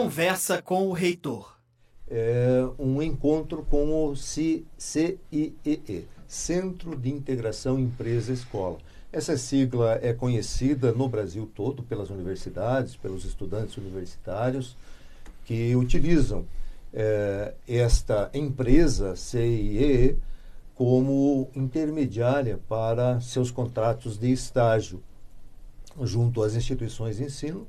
Conversa com o reitor. É um encontro com o CIEE, Centro de Integração Empresa-Escola. Essa sigla é conhecida no Brasil todo pelas universidades, pelos estudantes universitários que utilizam é, esta empresa CIE como intermediária para seus contratos de estágio junto às instituições de ensino,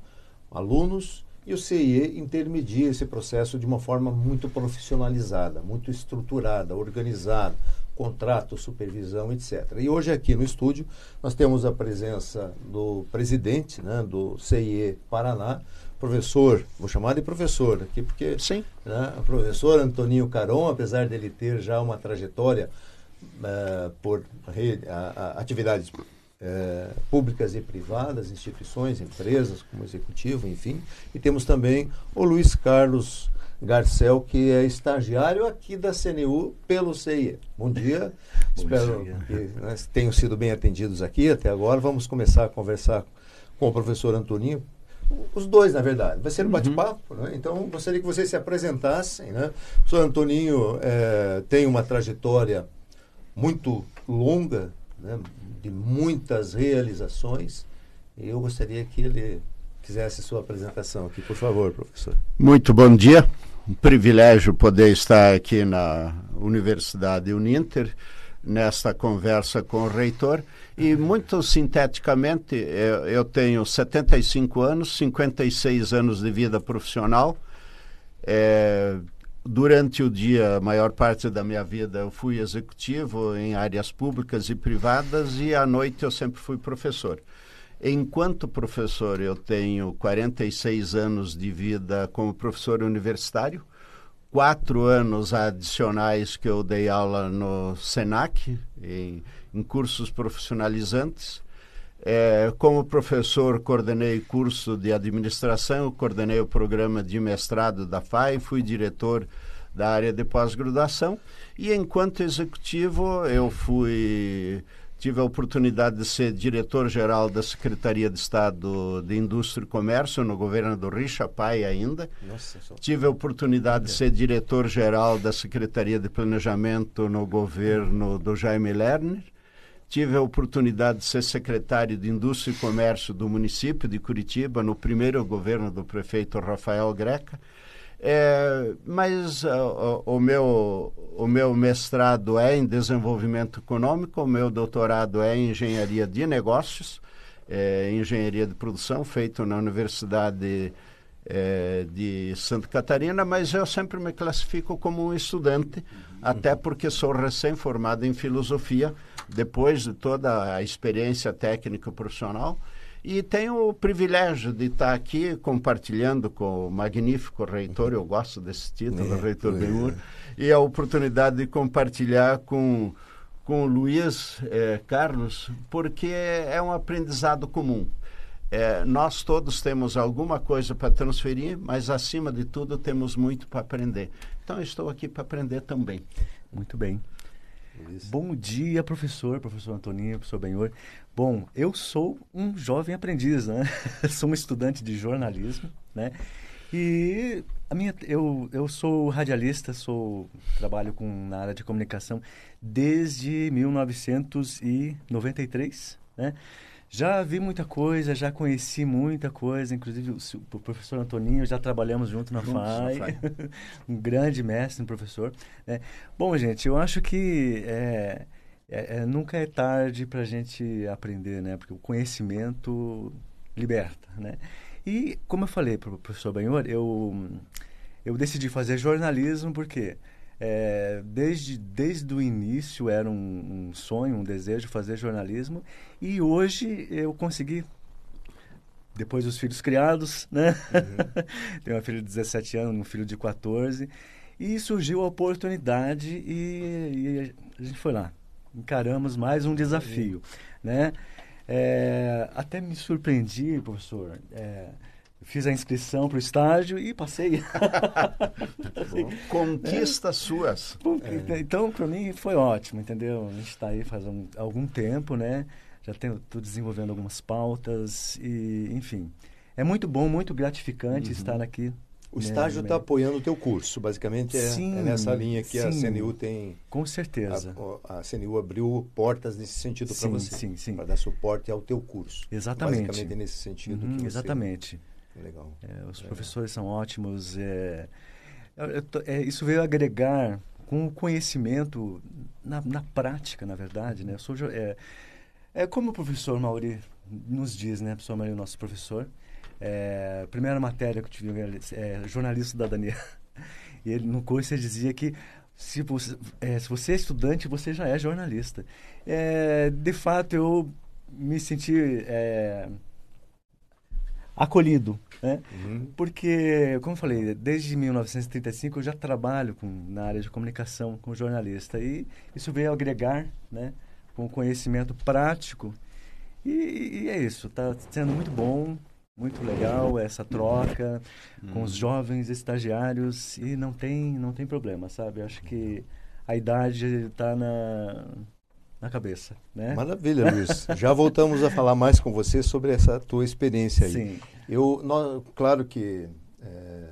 alunos e o CIE intermedia esse processo de uma forma muito profissionalizada, muito estruturada, organizada, contrato, supervisão, etc. E hoje aqui no estúdio nós temos a presença do presidente né, do CIE Paraná, professor, vou chamar de professor aqui porque Sim. Né, o professor Antoninho Caron, apesar dele ter já uma trajetória uh, por rede, a, a, atividades uh, públicas e privadas, instituições, empresas, como executivo, enfim, e temos também o Luiz Carlos Garcel, que é estagiário aqui da CNU pelo CIE. Bom dia. Bom Espero dia. que né, tenham sido bem atendidos aqui até agora. Vamos começar a conversar com o professor Antoninho. Os dois, na verdade. Vai ser um uhum. bate-papo, né? Então, gostaria que vocês se apresentassem, né? O professor Antoninho é, tem uma trajetória muito longa, né? De muitas realizações. Eu gostaria que ele fizesse sua apresentação aqui, por favor, professor. Muito bom dia um privilégio poder estar aqui na Universidade Uninter, nesta conversa com o reitor. E, muito sinteticamente, eu, eu tenho 75 anos, 56 anos de vida profissional. É, durante o dia, a maior parte da minha vida, eu fui executivo em áreas públicas e privadas, e à noite eu sempre fui professor. Enquanto professor, eu tenho 46 anos de vida como professor universitário, quatro anos adicionais que eu dei aula no SENAC, em, em cursos profissionalizantes. É, como professor, coordenei curso de administração, coordenei o programa de mestrado da FAI, fui diretor da área de pós-graduação e enquanto executivo eu fui Tive a oportunidade de ser diretor-geral da Secretaria de Estado de Indústria e Comércio no governo do Richa Pai ainda. Nossa, só... Tive a oportunidade de ser diretor-geral da Secretaria de Planejamento no governo do Jaime Lerner. Tive a oportunidade de ser secretário de Indústria e Comércio do município de Curitiba no primeiro governo do prefeito Rafael Greca. É, mas uh, o, meu, o meu mestrado é em desenvolvimento econômico, o meu doutorado é em engenharia de negócios, é, engenharia de produção, feito na Universidade é, de Santa Catarina, mas eu sempre me classifico como um estudante, até porque sou recém-formado em filosofia, depois de toda a experiência técnica profissional. E tenho o privilégio de estar aqui compartilhando com o magnífico reitor, eu gosto desse título, é, reitor Benhur, é. e a oportunidade de compartilhar com, com o Luiz eh, Carlos, porque é um aprendizado comum. É, nós todos temos alguma coisa para transferir, mas acima de tudo temos muito para aprender. Então estou aqui para aprender também. Muito bem. Isso. Bom dia, professor, professor Antoninho, professor Benhor. Bom, eu sou um jovem aprendiz, né? sou um estudante de jornalismo, né? E a minha, eu, eu sou radialista, sou trabalho com, na área de comunicação desde 1993, né? Já vi muita coisa, já conheci muita coisa, inclusive o, o professor Antoninho, já trabalhamos junto na FAI, um grande mestre, um professor. Né? Bom, gente, eu acho que é, é, é, nunca é tarde para a gente aprender, né? Porque o conhecimento liberta, né? E, como eu falei para o professor Banhor, eu, eu decidi fazer jornalismo porque... É, desde, desde o início era um, um, sonho, um desejo fazer jornalismo e hoje eu consegui, depois dos filhos criados, né? Uhum. Tenho uma filha de 17 anos, um filho de 14 e surgiu a oportunidade e, e a gente foi lá. Encaramos mais um desafio, uhum. né? É, até me surpreendi, professor. É, Fiz a inscrição para o estágio e passei. Conquistas é. suas. É. Então, para mim, foi ótimo, entendeu? A gente está aí faz um, algum tempo, né? Já estou desenvolvendo algumas pautas e, enfim. É muito bom, muito gratificante uhum. estar aqui O estágio está apoiando o teu curso, basicamente é, sim, é nessa linha que sim, a CNU tem. Com certeza. A, a CNU abriu portas nesse sentido para você. Sim, sim. Para dar suporte ao teu curso. Exatamente. Basicamente é nesse sentido. Uhum, que você... Legal. É, os professores são ótimos. É, é, isso veio agregar com o conhecimento na, na prática, na verdade. Né? Eu sou, é, é como o professor Mauri nos diz, né, professor Mauri, nosso professor. É, a primeira matéria que eu tive é jornalista da Daniela. E ele, no curso ele dizia que se você, é, se você é estudante, você já é jornalista. É, de fato, eu me senti é, acolhido, né? Uhum. Porque, como eu falei, desde 1935 eu já trabalho com, na área de comunicação com jornalista e isso veio agregar, né, com conhecimento prático e, e é isso, está sendo muito bom, muito legal essa troca uhum. com os jovens estagiários e não tem não tem problema, sabe? Acho que a idade está na na cabeça, né? Maravilha, Luiz. Já voltamos a falar mais com você sobre essa tua experiência aí. Sim. Eu, nós, claro que é,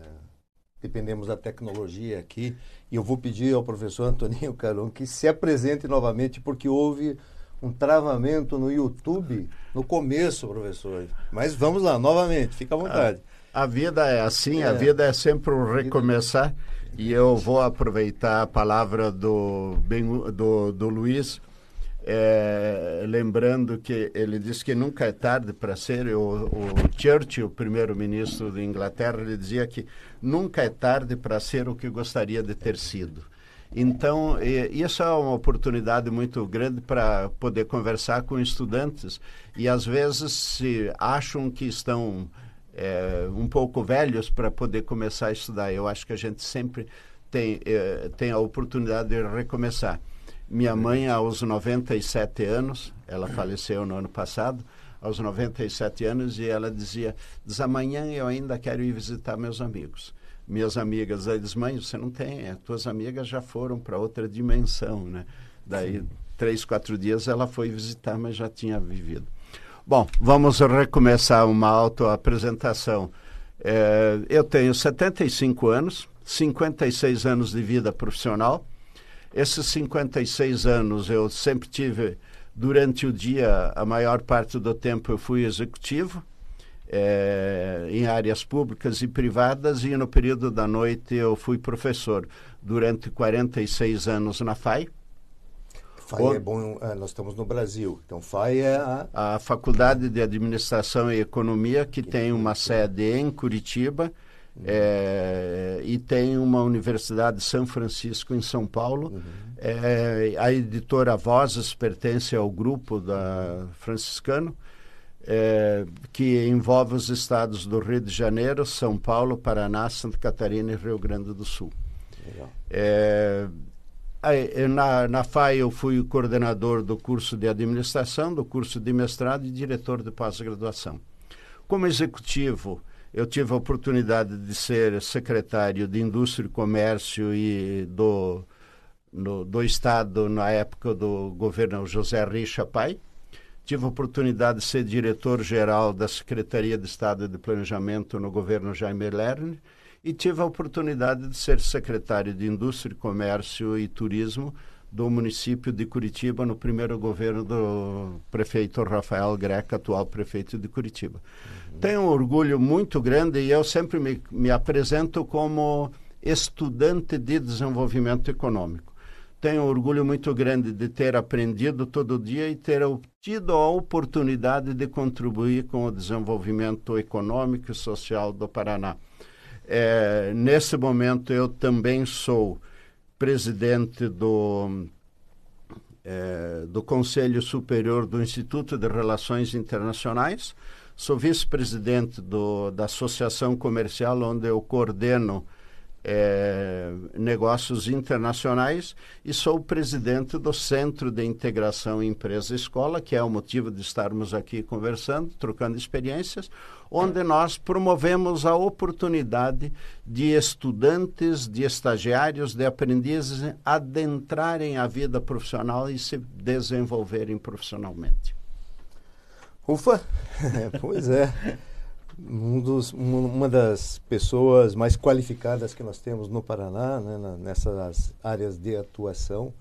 dependemos da tecnologia aqui e eu vou pedir ao professor Antoninho Caron que se apresente novamente porque houve um travamento no YouTube no começo, professor. Mas vamos lá, novamente, fica à vontade. A, a vida é assim, é. a vida é sempre um recomeçar. E eu vou aproveitar a palavra do, do, do Luiz é, lembrando que ele disse que nunca é tarde para ser. O, o Churchill, primeiro-ministro da Inglaterra, ele dizia que nunca é tarde para ser o que gostaria de ter sido. Então, isso é uma oportunidade muito grande para poder conversar com estudantes e às vezes se acham que estão é, um pouco velhos para poder começar a estudar. Eu acho que a gente sempre tem, é, tem a oportunidade de recomeçar. Minha mãe, aos 97 anos, ela faleceu no ano passado, aos 97 anos, e ela dizia: Diz, amanhã eu ainda quero ir visitar meus amigos. Minhas amigas, ela diz: Mãe, você não tem, as tuas amigas já foram para outra dimensão, né? Daí, Sim. três, quatro dias ela foi visitar, mas já tinha vivido. Bom, vamos recomeçar uma autoapresentação. É, eu tenho 75 anos, 56 anos de vida profissional. Esses 56 anos eu sempre tive, durante o dia, a maior parte do tempo eu fui executivo, é, em áreas públicas e privadas, e no período da noite eu fui professor durante 46 anos na FAI. FAI o, é bom, é, nós estamos no Brasil, então FAI é a... A Faculdade de Administração e Economia, que tem uma sede em Curitiba, é, e tem uma universidade de São Francisco em São Paulo. Uhum. É, a editora Vozes pertence ao grupo da franciscano, é, que envolve os estados do Rio de Janeiro, São Paulo, Paraná, Santa Catarina e Rio Grande do Sul. É, na, na FAI eu fui coordenador do curso de administração, do curso de mestrado e diretor de pós-graduação. Como executivo, eu tive a oportunidade de ser secretário de Indústria e Comércio e do, no, do Estado na época do governo José Richa Pai. Tive a oportunidade de ser diretor-geral da Secretaria de Estado de Planejamento no governo Jaime Lerner e tive a oportunidade de ser secretário de Indústria, Comércio e Turismo do município de Curitiba no primeiro governo do prefeito Rafael Greca, atual prefeito de Curitiba. Tenho um orgulho muito grande e eu sempre me, me apresento como estudante de desenvolvimento econômico. Tenho um orgulho muito grande de ter aprendido todo dia e ter tido a oportunidade de contribuir com o desenvolvimento econômico e social do Paraná. É, nesse momento, eu também sou presidente do, é, do Conselho Superior do Instituto de Relações Internacionais. Sou vice-presidente da Associação Comercial, onde eu coordeno é, negócios internacionais e sou presidente do Centro de Integração Empresa-Escola, que é o motivo de estarmos aqui conversando, trocando experiências, onde nós promovemos a oportunidade de estudantes, de estagiários, de aprendizes adentrarem a vida profissional e se desenvolverem profissionalmente. Ufa! pois é. um dos, uma das pessoas mais qualificadas que nós temos no Paraná, né, nessas áreas de atuação.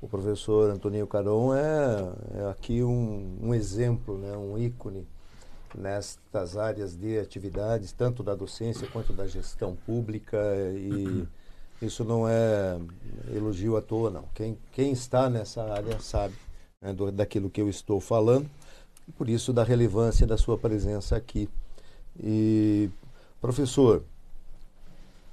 O professor Antoninho Caron é, é aqui um, um, exemplo, né, um ícone nestas áreas de atividades, tanto da docência quanto da gestão pública. E isso não é elogio à toa, não. Quem, quem está nessa área sabe né, do, daquilo que eu estou falando, e por isso da relevância da sua presença aqui. E, professor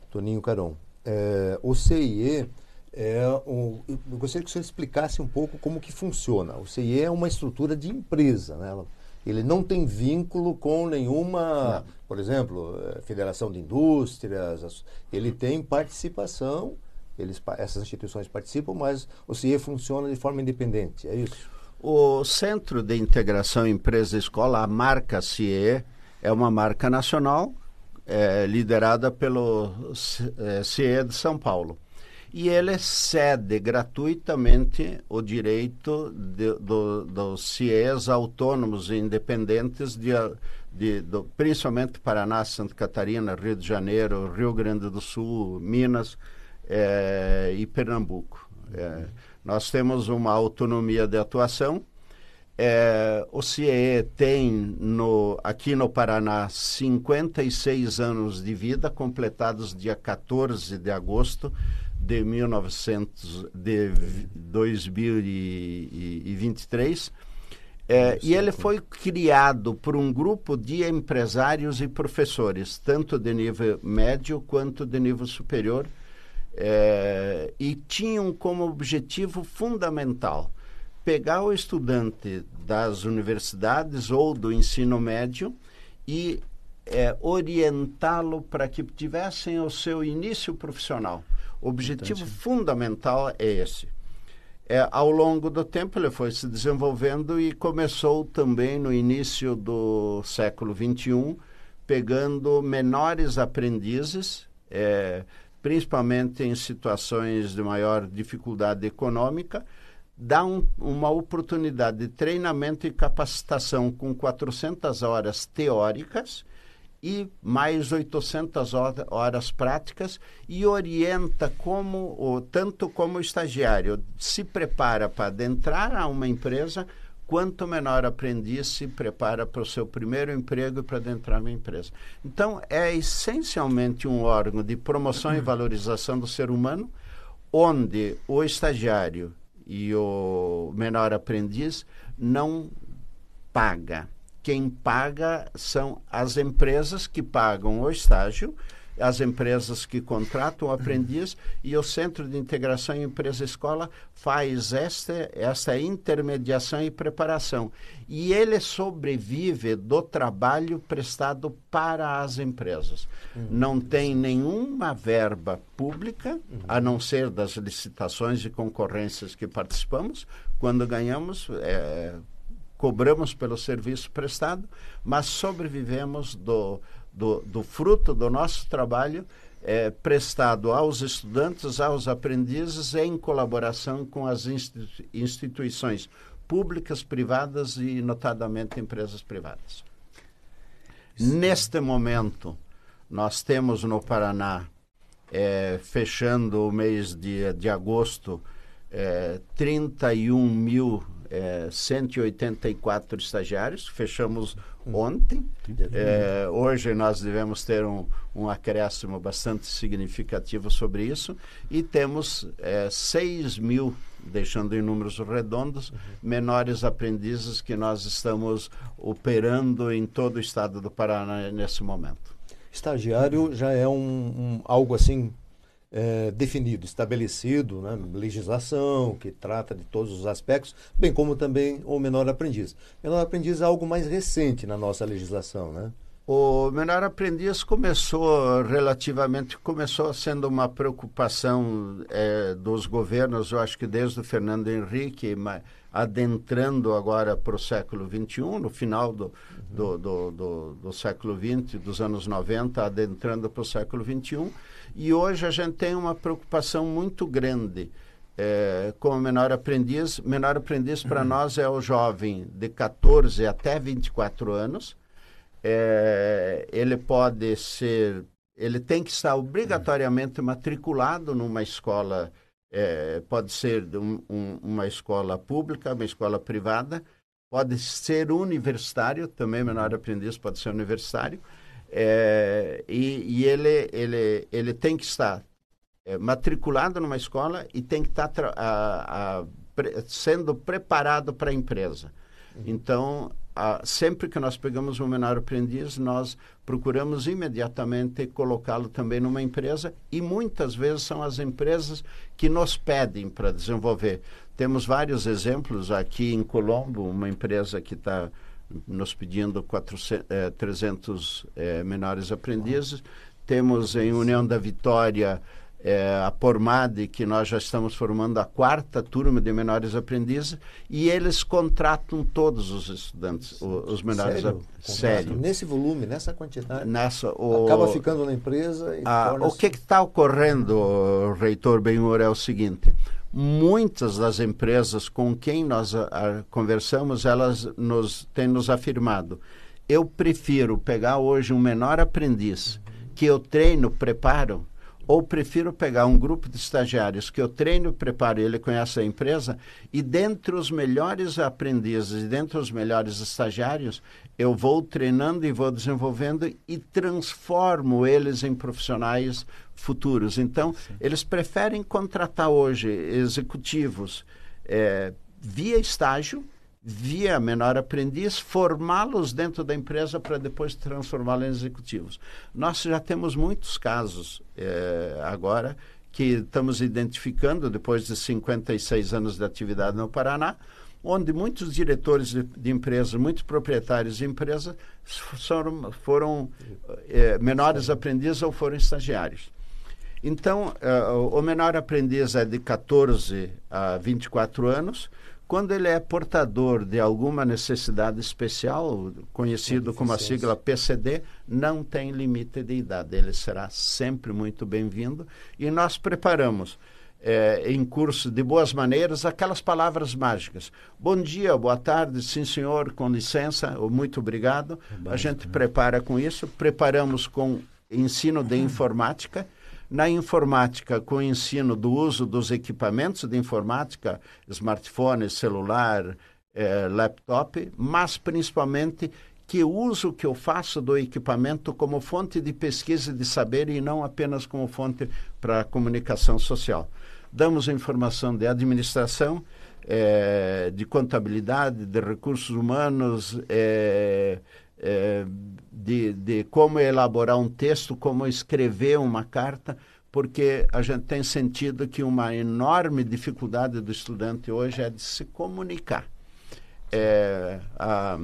Toninho Caron, é, o CIE é um, eu gostaria que você explicasse um pouco como que funciona. O CIE é uma estrutura de empresa, né? Ele não tem vínculo com nenhuma, não. por exemplo, é, Federação de Indústrias. Ele tem participação, eles, essas instituições participam, mas o CIE funciona de forma independente, é isso? O Centro de Integração Empresa-Escola, a marca CIE, é uma marca nacional é, liderada pelo CIE de São Paulo. E ele cede gratuitamente o direito de, do, dos CIEs autônomos e independentes, de, de, do, principalmente Paraná, Santa Catarina, Rio de Janeiro, Rio Grande do Sul, Minas é, e Pernambuco. É, nós temos uma autonomia de atuação é, o CIE tem no, aqui no Paraná 56 anos de vida, completados dia 14 de agosto de, 1900, de 2023. É, e ele foi criado por um grupo de empresários e professores, tanto de nível médio quanto de nível superior, é, e tinham como objetivo fundamental pegar o estudante das universidades ou do ensino médio e é, orientá-lo para que tivessem o seu início profissional. O objetivo Entendi. fundamental é esse. É, ao longo do tempo ele foi se desenvolvendo e começou também no início do século XXI, pegando menores aprendizes, é, principalmente em situações de maior dificuldade econômica, dá um, uma oportunidade de treinamento e capacitação com 400 horas teóricas e mais 800 horas práticas e orienta como, ou, tanto como o estagiário se prepara para adentrar a uma empresa, quanto menor aprendiz se prepara para o seu primeiro emprego e para adentrar uma empresa. Então, é essencialmente um órgão de promoção e valorização do ser humano, onde o estagiário e o menor aprendiz não paga. Quem paga são as empresas que pagam o estágio as empresas que contratam o aprendiz e o Centro de Integração Empresa-Escola faz esta, esta intermediação e preparação. E ele sobrevive do trabalho prestado para as empresas. Uhum. Não tem nenhuma verba pública, uhum. a não ser das licitações e concorrências que participamos. Quando ganhamos, é, cobramos pelo serviço prestado, mas sobrevivemos do do, do fruto do nosso trabalho é, prestado aos estudantes, aos aprendizes, em colaboração com as instituições públicas, privadas e, notadamente, empresas privadas. Sim. Neste momento, nós temos no Paraná, é, fechando o mês de, de agosto, é, 31 mil é, 184 estagiários, fechamos ontem. É, hoje nós devemos ter um, um acréscimo bastante significativo sobre isso e temos é, 6 mil, deixando em números redondos, uhum. menores aprendizes que nós estamos operando em todo o estado do Paraná nesse momento. Estagiário já é um, um algo assim é, definido, estabelecido, né, legislação que trata de todos os aspectos, bem como também o menor aprendiz. Menor aprendiz é algo mais recente na nossa legislação, né? O menor aprendiz começou relativamente, começou sendo uma preocupação é, dos governos, eu acho que desde o Fernando Henrique, mas adentrando agora para o século XXI, no final do, do, do, do, do século XX, dos anos 90, adentrando para o século XXI, e hoje a gente tem uma preocupação muito grande é, com o menor aprendiz. Menor aprendiz para uhum. nós é o jovem de 14 até 24 anos, é, ele pode ser, ele tem que estar obrigatoriamente matriculado numa escola, é, pode ser um, um, uma escola pública, uma escola privada, pode ser universitário, também menor aprendiz pode ser universitário, é, e, e, ele, ele, ele tem que estar é, matriculado numa escola e tem que estar a, a, pre, sendo preparado para a empresa. Uhum. Então, a, sempre que nós pegamos um menor aprendiz, nós procuramos imediatamente colocá-lo também numa empresa e muitas vezes são as empresas que nos pedem para desenvolver. Temos vários exemplos aqui em Colombo, uma empresa que está nos pedindo 400, eh, 300 eh, menores aprendizes. Temos em União da Vitória é, a Pormade, que nós já estamos formando a quarta turma de menores aprendizes, e eles contratam todos os estudantes, os, os menores Sério? Sério. Nesse volume, nessa quantidade? Nessa, o, Acaba ficando na empresa e a, O que está ocorrendo, reitor Benhur, é o seguinte, muitas das empresas com quem nós a, a, conversamos, elas nos, têm nos afirmado, eu prefiro pegar hoje um menor aprendiz, que eu treino, preparo, ou prefiro pegar um grupo de estagiários que eu treino, preparo ele conhece a empresa e dentre os melhores aprendizes e dentre os melhores estagiários, eu vou treinando e vou desenvolvendo e transformo eles em profissionais futuros. Então, Sim. eles preferem contratar hoje executivos é, via estágio, via menor aprendiz, formá-los dentro da empresa para depois transformá-los em executivos. Nós já temos muitos casos é, agora que estamos identificando depois de 56 anos de atividade no Paraná, onde muitos diretores de, de empresas, muitos proprietários de empresas foram, foram é, menores aprendizes ou foram estagiários. Então, uh, o menor aprendiz é de 14 a 24 anos, quando ele é portador de alguma necessidade especial, conhecido como a sigla PCD, não tem limite de idade. Ele será sempre muito bem-vindo e nós preparamos é, em curso de boas maneiras aquelas palavras mágicas. Bom dia, boa tarde, sim senhor, com licença, muito obrigado. É a gente né? prepara com isso, preparamos com ensino de informática na informática, com o ensino do uso dos equipamentos de informática, smartphone, celular, eh, laptop, mas principalmente que uso que eu faço do equipamento como fonte de pesquisa de saber e não apenas como fonte para comunicação social. Damos informação de administração, eh, de contabilidade, de recursos humanos, eh, é, de, de como elaborar um texto, como escrever uma carta, porque a gente tem sentido que uma enorme dificuldade do estudante hoje é de se comunicar. É, a,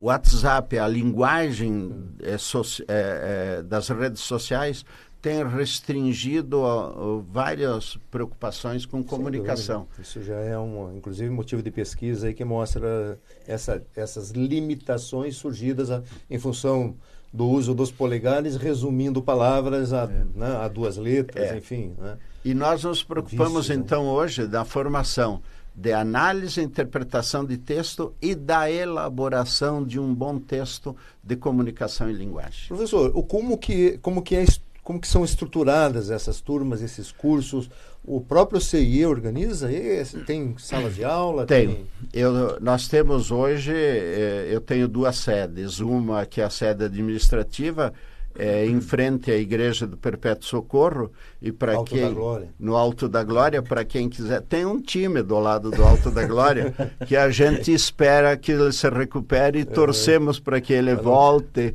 o WhatsApp, a linguagem é, so, é, é, das redes sociais tem restringido uh, várias preocupações com comunicação. Isso já é um, inclusive, motivo de pesquisa aí que mostra essa, essas limitações surgidas a, em função do uso dos polegares, resumindo palavras a, é. né, a duas letras, é. enfim. Né? E nós nos preocupamos, Vícios, né? então, né? hoje da formação de análise e interpretação de texto e da elaboração de um bom texto de comunicação e linguagem. Professor, como que, como que é como que são estruturadas essas turmas, esses cursos? O próprio CIE organiza? Tem salas de aula? Tem. tem... Eu, nós temos hoje, eh, eu tenho duas sedes. Uma que é a sede administrativa, é, em frente à igreja do Perpétuo Socorro e para quem no Alto da Glória para quem quiser tem um time do lado do Alto da Glória que a gente espera que ele se recupere e torcemos para que ele volte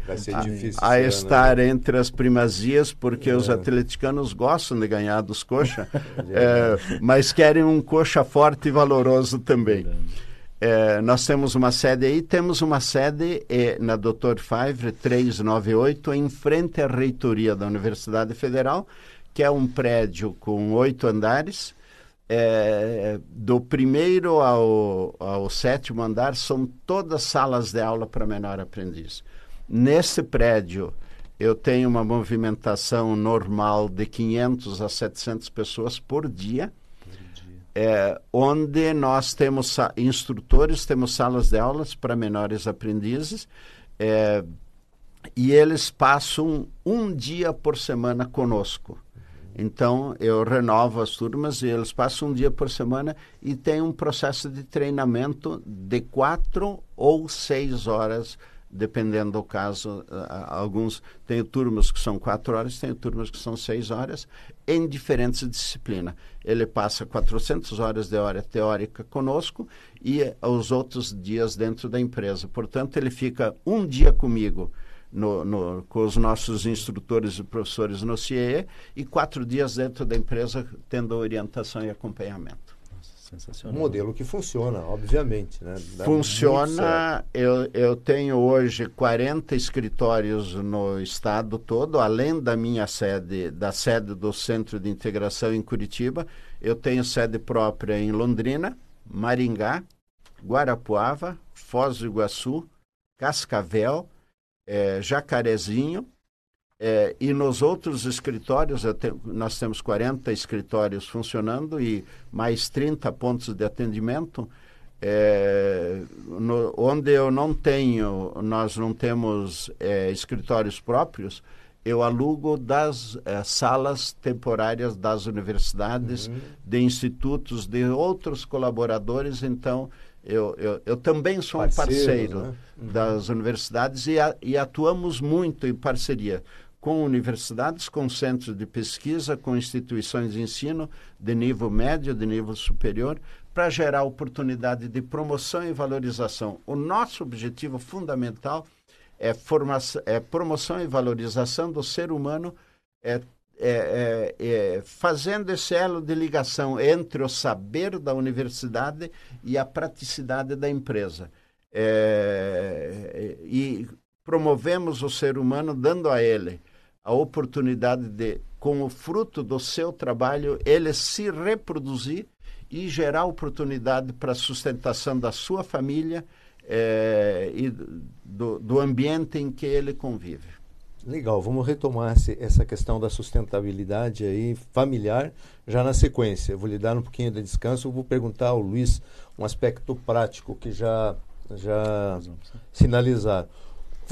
a, a estar né? entre as primazias porque é. os atleticanos gostam de ganhar dos coxa é, mas querem um coxa forte e valoroso também. É, nós temos uma sede aí, temos uma sede é, na Dr. Favre 398, em frente à reitoria da Universidade Federal, que é um prédio com oito andares. É, do primeiro ao, ao sétimo andar são todas salas de aula para menor aprendiz. Nesse prédio, eu tenho uma movimentação normal de 500 a 700 pessoas por dia é, onde nós temos instrutores, temos salas de aulas para menores aprendizes, É, e eles passam um dia por semana conosco. Então, eu renovo as turmas e eles passam um dia por semana e tem um processo de treinamento de quatro ou seis horas, dependendo do caso. Alguns têm turmas que são quatro horas, tem turmas que são seis horas, em diferentes disciplinas. Ele passa 400 horas de hora teórica conosco e os outros dias dentro da empresa. Portanto, ele fica um dia comigo no, no, com os nossos instrutores e professores no CIE e quatro dias dentro da empresa tendo orientação e acompanhamento. Sensacional. Um modelo que funciona, obviamente. Né? funciona. Eu, eu tenho hoje 40 escritórios no estado todo, além da minha sede, da sede do Centro de Integração em Curitiba. Eu tenho sede própria em Londrina, Maringá, Guarapuava, Foz do Iguaçu, Cascavel, é, Jacarezinho, é, e nos outros escritórios, nós temos 40 escritórios funcionando e mais 30 pontos de atendimento. É, no, onde eu não tenho, nós não temos é, escritórios próprios, eu alugo das é, salas temporárias das universidades, uhum. de institutos, de outros colaboradores. Então, eu, eu, eu também sou um parceiro né? uhum. das universidades e, a, e atuamos muito em parceria com universidades, com centros de pesquisa, com instituições de ensino de nível médio, de nível superior, para gerar oportunidade de promoção e valorização. O nosso objetivo fundamental é, formação, é promoção e valorização do ser humano é, é, é, é, fazendo esse elo de ligação entre o saber da universidade e a praticidade da empresa. É, e promovemos o ser humano dando a ele a oportunidade de, com o fruto do seu trabalho, ele se reproduzir e gerar oportunidade para a sustentação da sua família é, e do, do ambiente em que ele convive. Legal, vamos retomar essa questão da sustentabilidade aí familiar já na sequência. Eu vou lhe dar um pouquinho de descanso, vou perguntar ao Luiz um aspecto prático que já já sinalizar.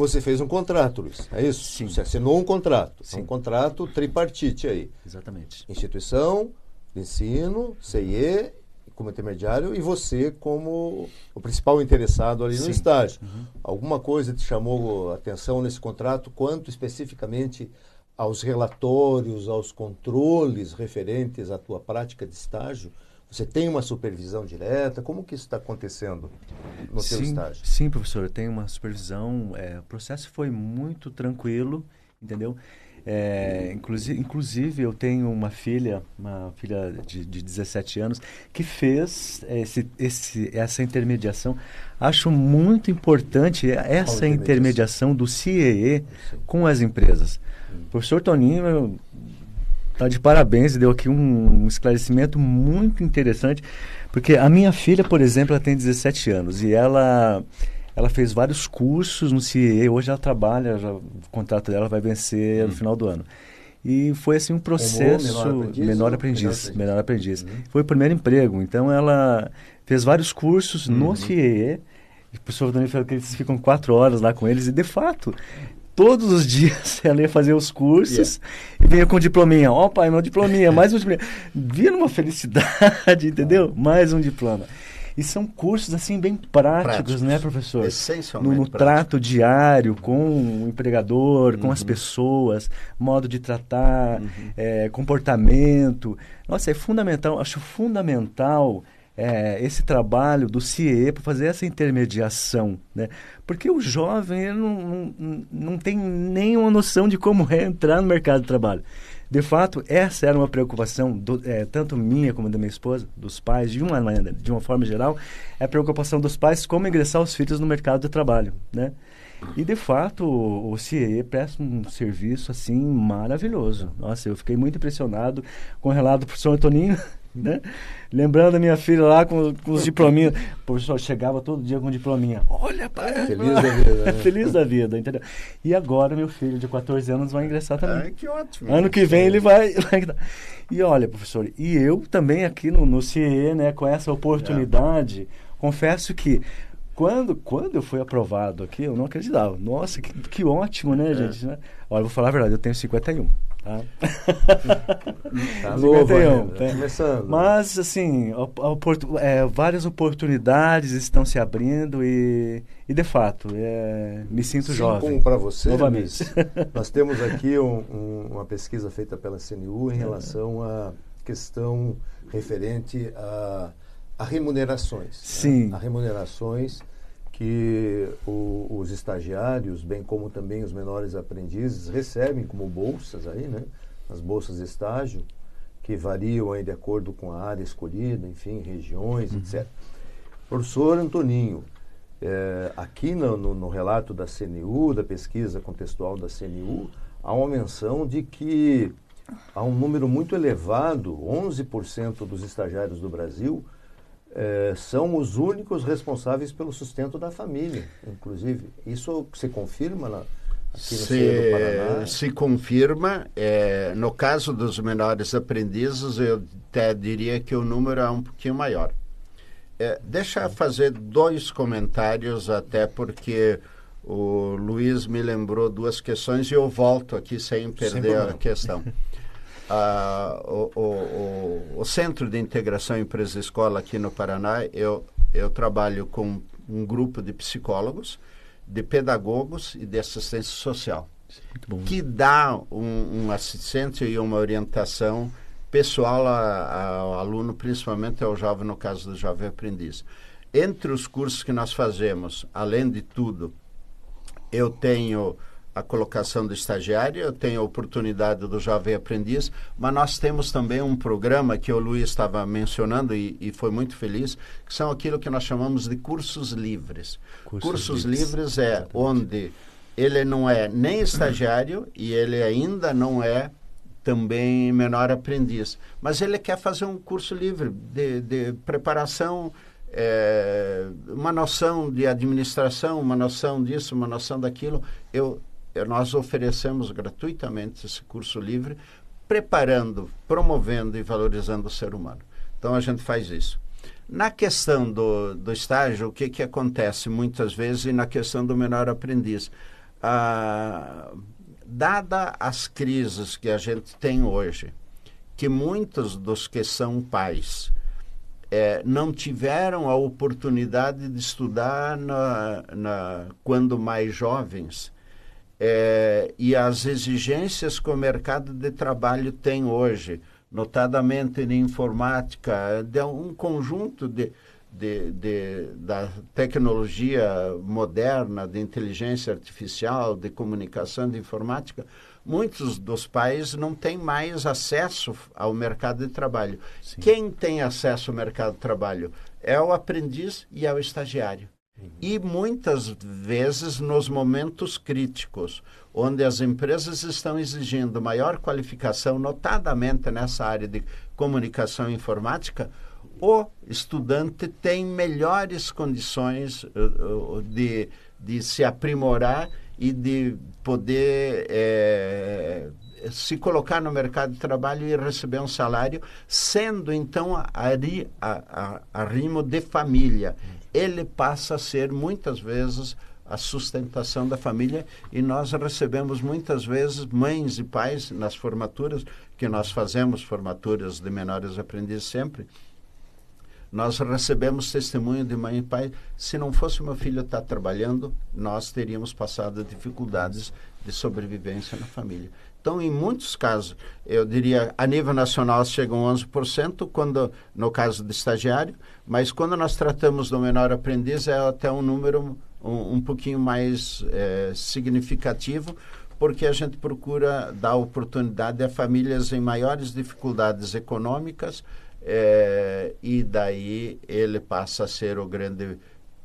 Você fez um contrato, Luiz, é isso? Sim. Você assinou um contrato, Sim. um contrato tripartite aí. Exatamente. Instituição ensino, CIE como intermediário e você como o principal interessado ali Sim. no estágio. Uhum. Alguma coisa te chamou a atenção nesse contrato quanto especificamente aos relatórios, aos controles referentes à tua prática de estágio? Você tem uma supervisão direta? Como que isso está acontecendo no sim, estágio? Sim, professor, eu tenho uma supervisão. É, o processo foi muito tranquilo, entendeu? É, inclusive, inclusive, eu tenho uma filha, uma filha de, de 17 anos, que fez esse, esse, essa intermediação. Acho muito importante essa intermediação do CIEE com as empresas. O professor Toninho está de parabéns, deu aqui um, um esclarecimento muito interessante, porque a minha filha, por exemplo, ela tem 17 anos e ela ela fez vários cursos no CIE, hoje ela trabalha, já, o contrato dela vai vencer hum. no final do ano. E foi assim um processo. Como menor aprendiz? Menor aprendiz. Menor aprendiz. Uhum. Foi o primeiro emprego. Então ela fez vários cursos uhum. no CIE. O professor também falou que eles ficam quatro horas lá com eles. E de fato, todos os dias ela ia fazer os cursos yeah. e vinha com diplominha. Ó, oh, pai, meu diplominha, mais um diplominha. Via numa felicidade, entendeu? Mais um diploma. E são cursos assim bem práticos, práticos né, professor? Essencialmente. No, no trato diário com o empregador, com uhum. as pessoas, modo de tratar, uhum. é, comportamento. Nossa, é fundamental, acho fundamental é, esse trabalho do CIE para fazer essa intermediação, né? Porque o jovem ele não, não, não tem nenhuma noção de como é entrar no mercado de trabalho. De fato, essa era uma preocupação, do, é, tanto minha como da minha esposa, dos pais, de uma maneira, de uma forma geral, é a preocupação dos pais como ingressar os filhos no mercado de trabalho, né? E de fato, o, CIE presta um serviço assim maravilhoso. Nossa, eu fiquei muito impressionado com o relato do professor Antoninho né? Lembrando a minha filha lá com, com os diplominhos. O professor chegava todo dia com um diplominha. Olha, pai. Feliz da vida. Né? Feliz da vida, entendeu? E agora meu filho de 14 anos vai ingressar também. Ai, que ótimo. Ano que vem ele vai, vai. E olha, professor, e eu também aqui no, no CIE, né, com essa oportunidade, é. confesso que quando, quando eu fui aprovado aqui, eu não acreditava. Nossa, que, que ótimo, né, é. gente? Olha, eu vou falar a verdade, eu tenho 51. Tá? tá novo ainda, tá. começando. Mas, assim, a, a, é, várias oportunidades estão se abrindo e, e de fato, é, me sinto Sim, jovem. como para você, novamente. nós temos aqui um, um, uma pesquisa feita pela CNU em relação à questão referente a, a remunerações. Né? Sim. Né? A remunerações que o, os estagiários, bem como também os menores aprendizes, recebem como bolsas aí, né? As bolsas de estágio, que variam aí de acordo com a área escolhida, enfim, regiões, uhum. etc. Professor Antoninho, é, aqui no, no, no, relato da CNU, da pesquisa contextual da CNU, há uma menção de que há um número muito elevado, 11% dos estagiários do Brasil, é, são os únicos responsáveis pelo sustento da família, inclusive. Isso se confirma lá? Aqui no se, Paraná? se confirma, é, no caso dos menores aprendizes, eu até diria que o número é um pouquinho maior. É, deixa eu fazer dois comentários, até porque o Luiz me lembrou duas questões e eu volto aqui sem perder sem a questão. Ah, o, o, o, Centro de Integração Empresa-Escola aqui no Paraná, eu, eu trabalho com um grupo de psicólogos, de pedagogos e de assistência social, que dá um, um assistente e uma orientação pessoal ao aluno, principalmente ao jovem, no caso do jovem aprendiz. Entre os cursos que nós fazemos, além de tudo, eu tenho a colocação do estagiário, eu tenho a oportunidade do jovem aprendiz, mas nós temos também um programa que o Luiz estava mencionando e, e foi muito feliz, que são aquilo que nós chamamos de cursos livres. Cursos, cursos livres, livres é Exatamente. onde ele não é nem estagiário e ele ainda não é também menor aprendiz, mas ele quer fazer um curso livre de, de preparação é, uma noção de administração, uma noção disso, uma noção daquilo. Eu nós oferecemos gratuitamente esse curso livre, preparando, promovendo e valorizando o ser humano. Então a gente faz isso. Na questão do, do estágio, o que, que acontece muitas vezes, e na questão do menor aprendiz? Ah, dada as crises que a gente tem hoje, que muitos dos que são pais é, não tiveram a oportunidade de estudar na, na, quando mais jovens, é, e as exigências que o mercado de trabalho tem hoje, notadamente na informática, de um conjunto de, de, de, da tecnologia moderna, de inteligência artificial, de comunicação, de informática, muitos dos pais não têm mais acesso ao mercado de trabalho. Sim. Quem tem acesso ao mercado de trabalho é o aprendiz e é o estagiário. E muitas vezes nos momentos críticos, onde as empresas estão exigindo maior qualificação, notadamente nessa área de comunicação informática, o estudante tem melhores condições uh, de, de se aprimorar e de poder é, se colocar no mercado de trabalho e receber um salário, sendo então a, a, a, a rimo de família. Ele passa a ser muitas vezes a sustentação da família e nós recebemos muitas vezes mães e pais nas formaturas que nós fazemos formaturas de menores aprendizes sempre. Nós recebemos testemunho de mãe e pai. Se não fosse meu filho estar trabalhando nós teríamos passado dificuldades de sobrevivência na família então, em muitos casos, eu diria, a nível nacional chegam 11%, quando, no caso do estagiário, mas quando nós tratamos do menor aprendiz, é até um número um, um pouquinho mais é, significativo, porque a gente procura dar oportunidade a famílias em maiores dificuldades econômicas, é, e daí ele passa a ser o grande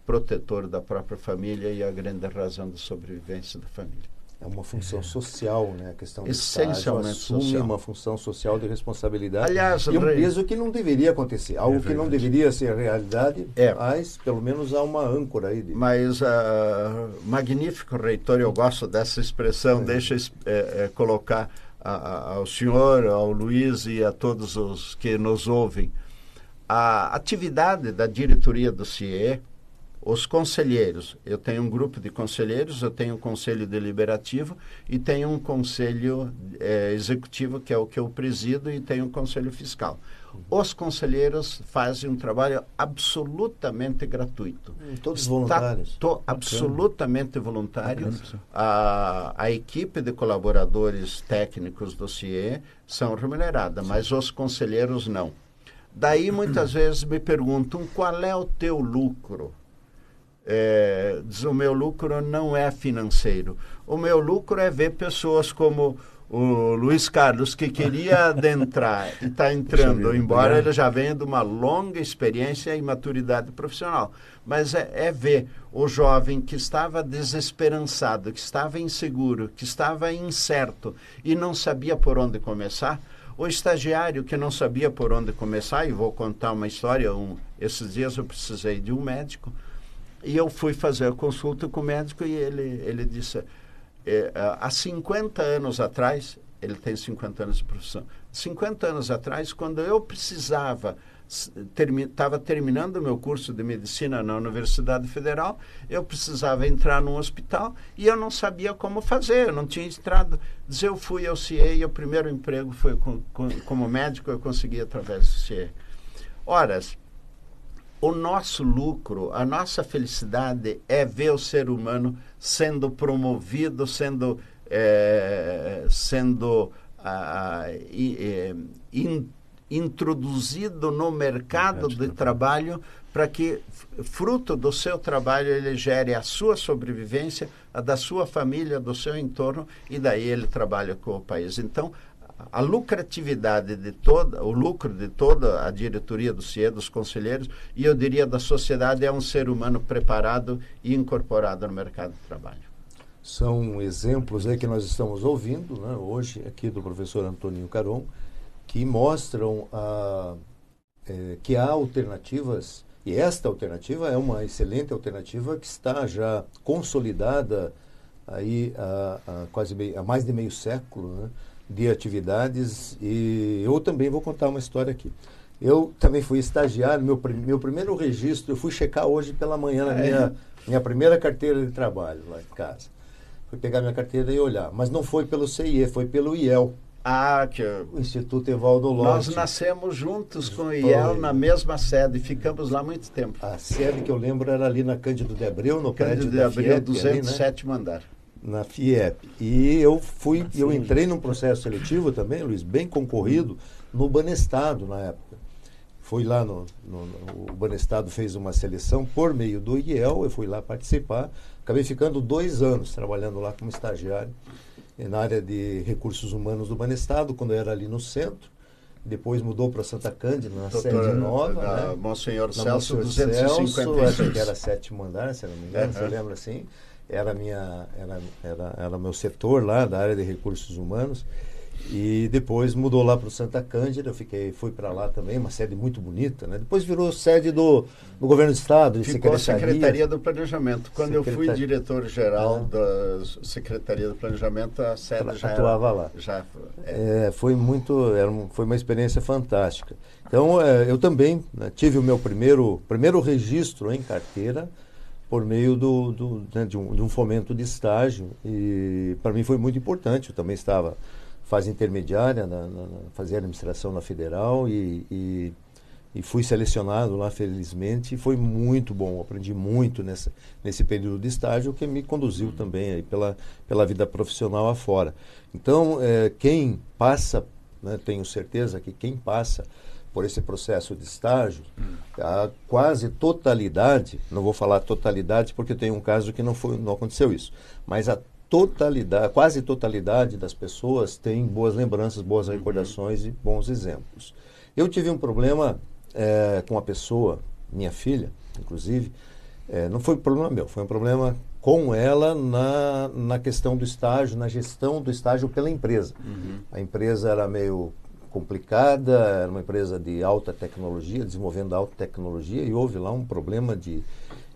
protetor da própria família e a grande razão da sobrevivência da família. É uma função social, né? A questão do Essencialmente estágio assume social. uma função social de responsabilidade. Aliás, e um peso que não deveria acontecer. Algo é que não deveria ser realidade, é. mas pelo menos há uma âncora aí. De... Mas, uh, magnífico reitor, eu gosto dessa expressão, é. deixa é, é, colocar a, a, ao senhor, ao Luiz e a todos os que nos ouvem. A atividade da diretoria do CIE, os conselheiros. Eu tenho um grupo de conselheiros, eu tenho um conselho deliberativo e tenho um conselho é, executivo, que é o que eu presido, e tenho um conselho fiscal. Os conselheiros fazem um trabalho absolutamente gratuito. Hum, todos Está voluntários. To, absolutamente voluntário. A, a equipe de colaboradores técnicos do CIE são remuneradas, mas os conselheiros não. Daí muitas vezes me perguntam qual é o teu lucro é, diz o meu lucro não é financeiro. O meu lucro é ver pessoas como o Luiz Carlos, que queria adentrar e está entrando, embora ele já venha de uma longa experiência e maturidade profissional. Mas é, é, ver o jovem que estava desesperançado, que estava inseguro, que estava incerto e não sabia por onde começar. O estagiário que não sabia por onde começar, e vou contar uma história, um, esses dias eu precisei de um médico, e eu fui fazer a consulta com o médico e ele, ele disse, é, há 50 anos atrás, ele tem 50 anos de profissão, 50 anos atrás, quando eu precisava, estava termi terminando o meu curso de medicina na Universidade Federal, eu precisava entrar num hospital e eu não sabia como fazer, eu não tinha entrado. Diz, eu fui ao CIE e o primeiro emprego foi com, com, como médico, eu consegui através do CIE. Horas, o nosso lucro, a nossa felicidade é ver o ser humano sendo promovido, sendo, é, sendo ah, é, in, introduzido no mercado de trabalho para que, fruto do seu trabalho, ele gere a sua sobrevivência, a da sua família, do seu entorno, e daí ele trabalha com o país. Então, a lucratividade de toda, o lucro de toda a diretoria do CIE, dos conselheiros, e eu diria da sociedade, é um ser humano preparado e incorporado no mercado de trabalho. São exemplos aí que nós estamos ouvindo né, hoje aqui do professor Antoninho Caron, que mostram a, é, que há alternativas, e esta alternativa é uma excelente alternativa que está já consolidada aí há, há quase meio, há mais de meio século, né? De atividades e eu também vou contar uma história aqui. Eu também fui estagiário, meu, meu primeiro registro, eu fui checar hoje pela manhã na é. minha, minha primeira carteira de trabalho lá em casa. Fui pegar minha carteira e olhar, mas não foi pelo CIE, foi pelo IEL. Ah, que o Instituto Evaldo Lotte. Nós nascemos juntos com o IEL na mesma sede, ficamos lá muito tempo. A sede que eu lembro era ali na Cândido de Abreu, no Cândido prédio de Abreu, FIEP, 207 ali, né? andar na FIEP. E eu fui, ah, eu entrei num processo seletivo também, Luiz, bem concorrido, no Banestado na época. Fui lá no, no, no, o Banestado fez uma seleção por meio do IEL, eu fui lá participar. Acabei ficando dois anos trabalhando lá como estagiário na área de recursos humanos do Banestado, quando eu era ali no centro. Depois mudou para Santa Cândida, na sede nova. Na, né? Monsenhor Celso, 256. Celso, acho que era sétimo andar, se não me engano, uhum. você lembra assim? Era minha era, era, era meu setor lá da área de recursos humanos e depois mudou lá para o Santa Cândida eu fiquei fui para lá também uma sede muito bonita né depois virou sede do, do governo do estado de Ficou secretaria. secretaria do planejamento quando eu fui diretor geral ah. da secretaria do planejamento a sede já atuava era, lá já é. É, foi muito era um, foi uma experiência fantástica então é, eu também né, tive o meu primeiro primeiro registro em carteira por meio do, do né, de, um, de, um, fomento de estágio. E para mim foi muito importante. Eu também estava fase intermediária, na, na, fazia administração na Federal e, e, e, fui selecionado lá, felizmente. E foi muito bom. Aprendi muito nessa, nesse período de estágio, que me conduziu também aí pela, pela vida profissional afora. Então, é, quem passa, né, tenho certeza que quem passa por esse processo de estágio, a quase totalidade, não vou falar totalidade porque tem um caso que não, foi, não aconteceu isso, mas a totalidade, quase totalidade das pessoas tem boas lembranças, boas recordações uhum. e bons exemplos. Eu tive um problema é, com a pessoa, minha filha, inclusive, é, não foi um problema meu, foi um problema com ela na, na questão do estágio, na gestão do estágio pela empresa. Uhum. A empresa era meio complicada, era uma empresa de alta tecnologia, desenvolvendo alta tecnologia, e houve lá um problema de,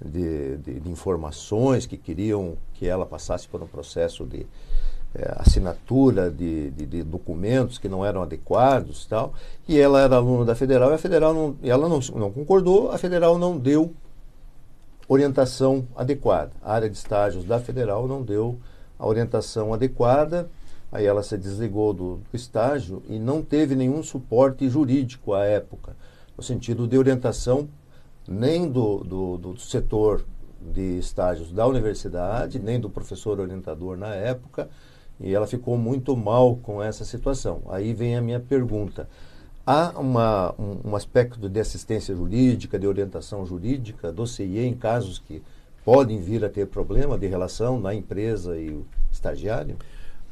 de, de, de informações que queriam que ela passasse por um processo de é, assinatura de, de, documentos que não eram adequados tal. E ela era aluna da federal e a federal não, ela não, não concordou, a federal não deu orientação adequada. A área de estágios da federal não deu a orientação adequada, aí ela se desligou do, do estágio e não teve nenhum suporte jurídico à época, no sentido de orientação nem do, do, do setor de estágios da universidade, nem do professor orientador na época, e ela ficou muito mal com essa situação. Aí vem a minha pergunta. Há uma, um, um, aspecto de assistência jurídica, de orientação jurídica do CIE em casos que podem vir a ter problema de relação na empresa e o estagiário?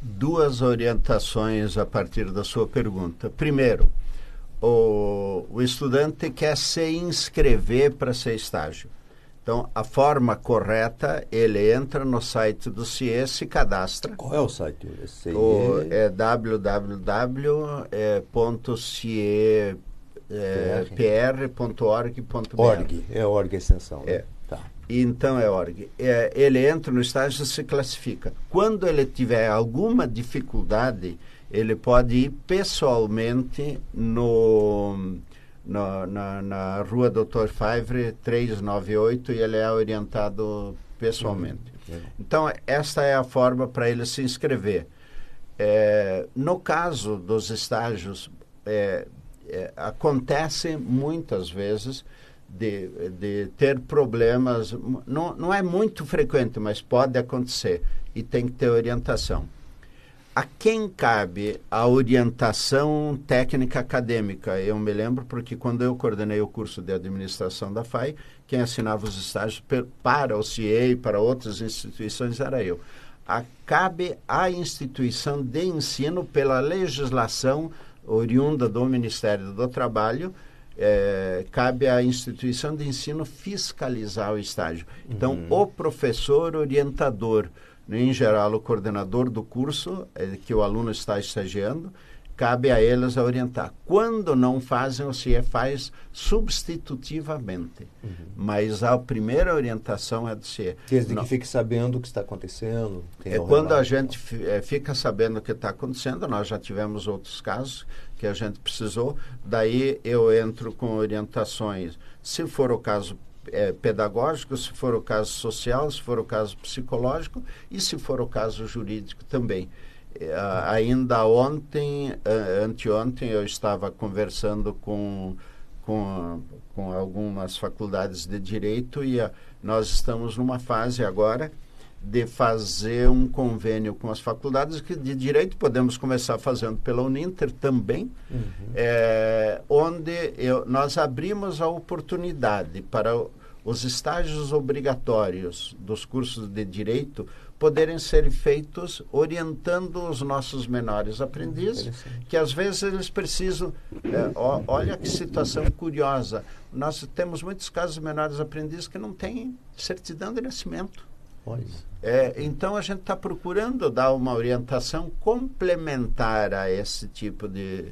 Duas orientações a partir da sua pergunta. Primeiro, o, o estudante quer se inscrever para ser estágio. Então, a forma correta, ele entra no site do CIE, se cadastra. Qual é o site? CIE? O, é www.ciepr.org.br. Org, é org a extensão. Né? É. Tá. Então é org. É, ele entra no estágio e se classifica. Quando ele tiver alguma dificuldade, ele pode ir pessoalmente no no, na, na rua Doutor Favre 398 e ele é orientado pessoalmente. Uhum. Então, esta é a forma para ele se inscrever. É, no caso dos estágios, é, é, acontece muitas vezes de, de ter problemas, não, não é muito frequente, mas pode acontecer e tem que ter orientação a quem cabe a orientação técnica acadêmica? Eu me lembro porque quando eu coordenei o curso de administração da FAI, quem assinava os estágios para o CIE e para outras instituições era eu. A, cabe à instituição de ensino, pela legislação oriunda do Ministério do Trabalho, é, cabe à instituição de ensino fiscalizar o estágio. Então, uhum. o professor orientador em geral, o coordenador do curso é, que o aluno está estagiando, cabe a eles orientar. Quando não fazem, o CIE faz substitutivamente. Uhum. Mas a primeira orientação é do CIE. Desde não, que fique sabendo o que está acontecendo. É quando a gente é, fica sabendo o que está acontecendo, nós já tivemos outros casos que a gente precisou, daí eu entro com orientações. Se for o caso é, pedagógico, se for o caso social, se for o caso psicológico e se for o caso jurídico também. É, ainda ontem, anteontem, eu estava conversando com, com, com algumas faculdades de direito e a, nós estamos numa fase agora de fazer um convênio com as faculdades que de direito podemos começar fazendo pela Uninter também, uhum. é, onde eu, nós abrimos a oportunidade para os estágios obrigatórios dos cursos de direito poderem ser feitos orientando os nossos menores aprendizes, que às vezes eles precisam. É, ó, olha que situação curiosa. Nós temos muitos casos de menores aprendizes que não têm certidão de nascimento. É, então a gente está procurando dar uma orientação complementar a esse tipo de,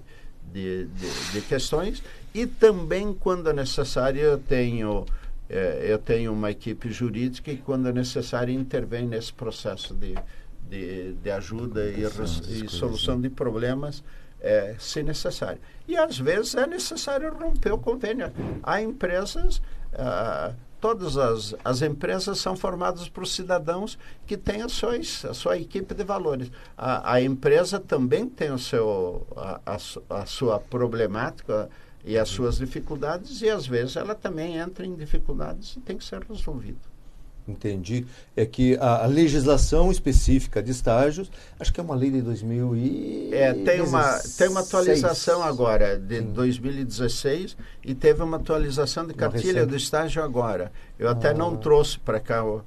de, de, de questões e também, quando é necessário, eu tenho é, eu tenho uma equipe jurídica que, quando é necessário, intervém nesse processo de, de, de ajuda e, e, solução de problemas, é, se necessário. E, às vezes, é necessário romper o convênio. Há empresas, ah, todas as, as empresas são formadas por cidadãos que têm a sua, a sua equipe de valores. A, a empresa também tem o seu, a, a, a sua problemática, e as suas dificuldades e às vezes ela também entra em dificuldades e tem que ser resolvido. Entendi. É que a, a, legislação específica de estágios, acho que é uma lei de 2000 e é, tem uma tem uma atualização agora de Sim. 2016 e teve uma atualização de cartilha do estágio agora. Eu até ah. não trouxe para cá o,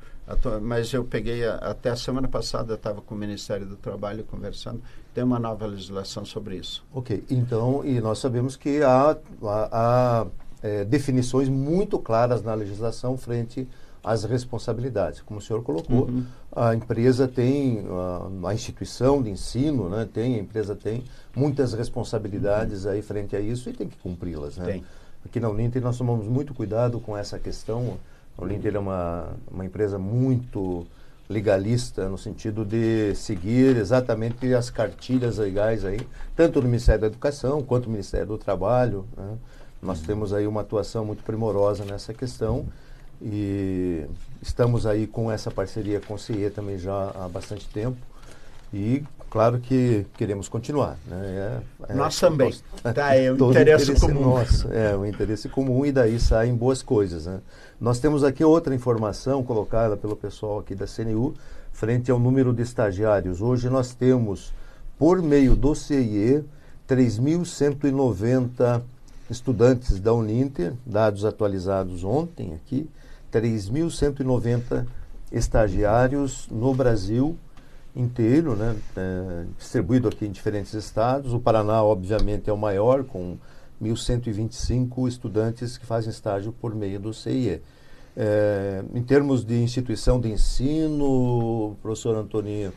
mas eu peguei a, até a semana passada estava com o Ministério do Trabalho conversando tem uma nova legislação sobre isso. Ok, então, e nós sabemos que há, há, há é, definições muito claras na legislação frente às responsabilidades. Como o senhor colocou, uhum. a empresa tem, a, a, instituição de ensino né, tem, a empresa tem muitas responsabilidades uhum. aí frente a isso e tem que cumpri-las. Né? Tem. Aqui na Uninter nós tomamos muito cuidado com essa questão. A Uninter é uma, uma empresa muito legalista no sentido de seguir exatamente as cartilhas legais aí, tanto do Ministério da Educação quanto do Ministério do Trabalho. Né? Nós temos aí uma atuação muito primorosa nessa questão E estamos aí com essa parceria com o CIE também já há bastante tempo. E claro que queremos continuar. Né? É, é, nós também. Tá, é o interesse, interesse comum. Nosso, é, o interesse comum e daí saem boas coisas. Né? Nós temos aqui outra informação colocada pelo pessoal aqui da CNU, frente ao número de estagiários. Hoje nós temos, por meio do CIE, 3.190 estudantes da Uninter, dados atualizados ontem aqui, 3.190 estagiários no Brasil inteiro, né, é, distribuído aqui em diferentes estados. O Paraná, obviamente, é o maior, com 1.125 estudantes que fazem estágio por meio do CIE. É, em termos de instituição de ensino, professor Antoninho,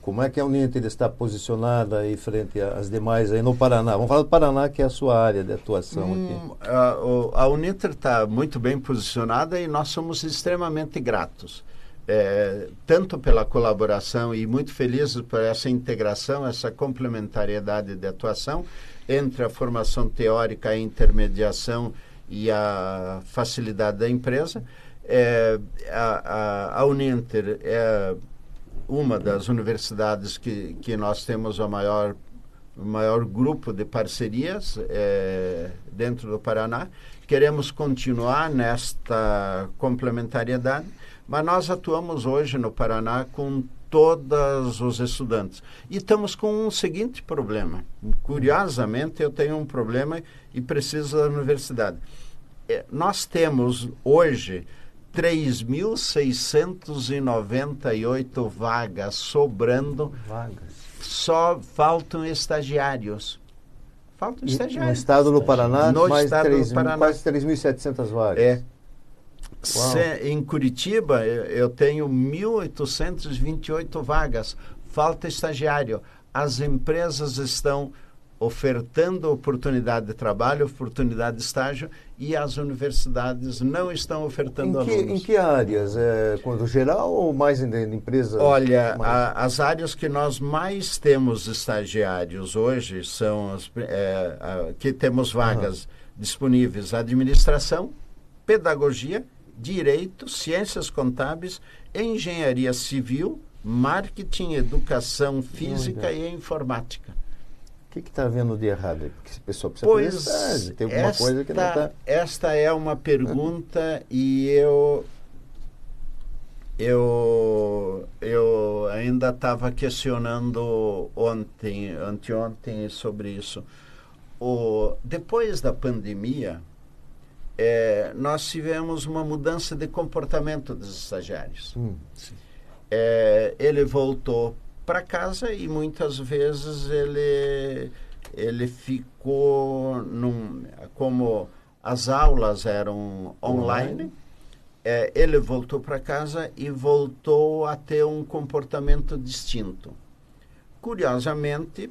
como é que a Uninter está posicionada aí frente às demais aí no Paraná? Vamos falar do Paraná, que é a sua área de atuação hum, aqui. A, a Uninter está muito bem posicionada e nós somos extremamente gratos é, tanto pela colaboração e muito felizes por essa integração, essa complementariedade de atuação entre a formação teórica, a intermediação e a facilidade da empresa. É, a, a, a Uninter é uma das universidades que, que nós temos a maior o maior grupo de parcerias é, dentro do Paraná. Queremos continuar nesta complementariedade mas nós atuamos hoje no Paraná com todos os estudantes. E estamos com um seguinte problema. Curiosamente, eu tenho um problema e preciso da universidade. É, nós temos hoje 3.698 vagas sobrando. Vagas. Só faltam estagiários. Faltam estagiários. No estado do Paraná, no mais estado 3, do Paraná. quase 3.700 vagas. É. Se, em Curitiba, eu tenho 1.828 vagas, falta estagiário. As empresas estão ofertando oportunidade de trabalho, oportunidade de estágio e as universidades não estão ofertando em que, alunos. Em que áreas? É, no geral ou mais em, em empresas? Olha, a, as áreas que nós mais temos estagiários hoje são as é, a, que temos vagas uhum. disponíveis: administração, pedagogia direito, ciências contábeis, engenharia civil, marketing, educação física e informática. O que está havendo de errado? Porque esse pessoal precisa pois fazer tem alguma esta, coisa que não está... Esta é uma pergunta e eu eu eu ainda estava questionando ontem, anteontem sobre isso. O, depois da pandemia, é, nós tivemos uma mudança de comportamento dos estagiários. Hum, é, ele voltou para casa e muitas vezes ele ele ficou num, como as aulas eram online, é, ele voltou para casa e voltou a ter um comportamento distinto. Curiosamente,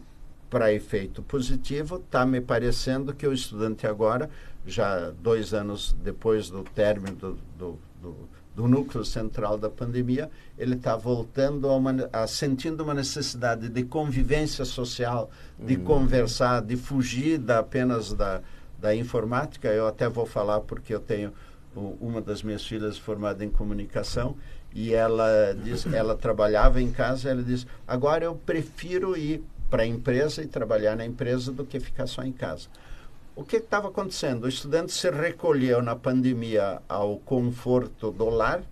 para efeito positivo, está me parecendo que o estudante agora já dois anos depois do término do, do, do, do núcleo central da pandemia, ele está voltando a, uma, a, sentindo uma necessidade de convivência social, de uhum. conversar, de fugir da, apenas da, da informática. Eu até vou falar porque eu tenho uma das minhas filhas formada em comunicação e ela diz, ela trabalhava em casa, ela diz: "Agora eu prefiro ir para a empresa e trabalhar na empresa do que ficar só em casa". O que estava acontecendo? O estudante se recolheu na pandemia ao conforto do lar